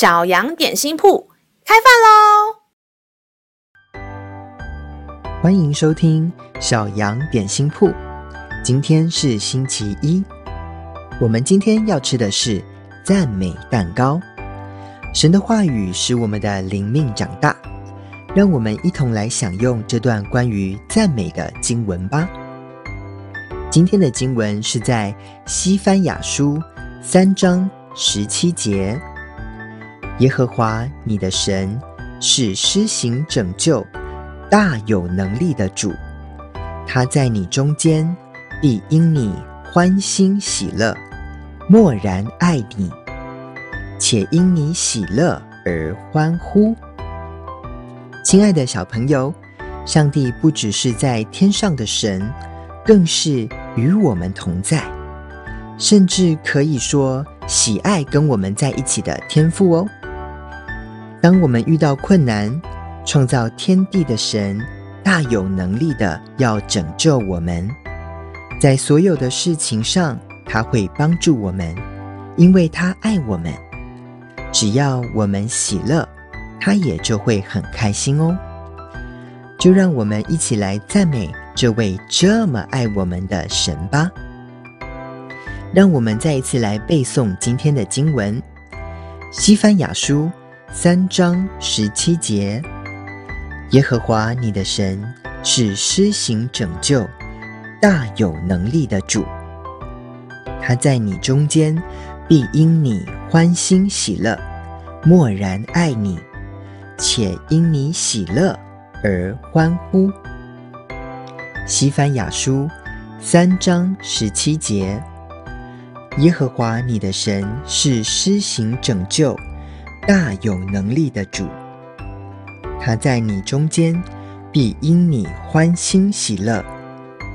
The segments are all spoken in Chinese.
小羊点心铺开饭喽！欢迎收听小羊点心铺。今天是星期一，我们今天要吃的是赞美蛋糕。神的话语使我们的灵命长大，让我们一同来享用这段关于赞美的经文吧。今天的经文是在西番雅书三章十七节。耶和华你的神是施行拯救、大有能力的主，他在你中间必因你欢欣喜乐，默然爱你，且因你喜乐而欢呼。亲爱的小朋友，上帝不只是在天上的神，更是与我们同在，甚至可以说喜爱跟我们在一起的天父哦。当我们遇到困难，创造天地的神大有能力的要拯救我们，在所有的事情上，他会帮助我们，因为他爱我们。只要我们喜乐，他也就会很开心哦。就让我们一起来赞美这位这么爱我们的神吧。让我们再一次来背诵今天的经文，《西番雅书》。三章十七节，耶和华你的神是施行拯救、大有能力的主，他在你中间必因你欢欣喜乐，默然爱你，且因你喜乐而欢呼。西番雅书三章十七节，耶和华你的神是施行拯救。大有能力的主，他在你中间，必因你欢欣喜乐，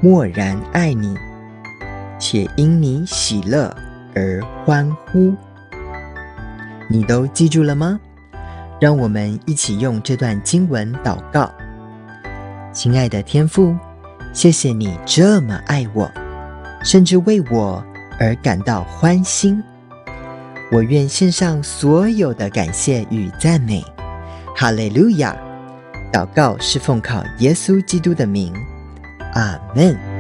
默然爱你，且因你喜乐而欢呼。你都记住了吗？让我们一起用这段经文祷告。亲爱的天父，谢谢你这么爱我，甚至为我而感到欢欣。我愿献上所有的感谢与赞美，哈利路亚！祷告是奉靠耶稣基督的名，阿门。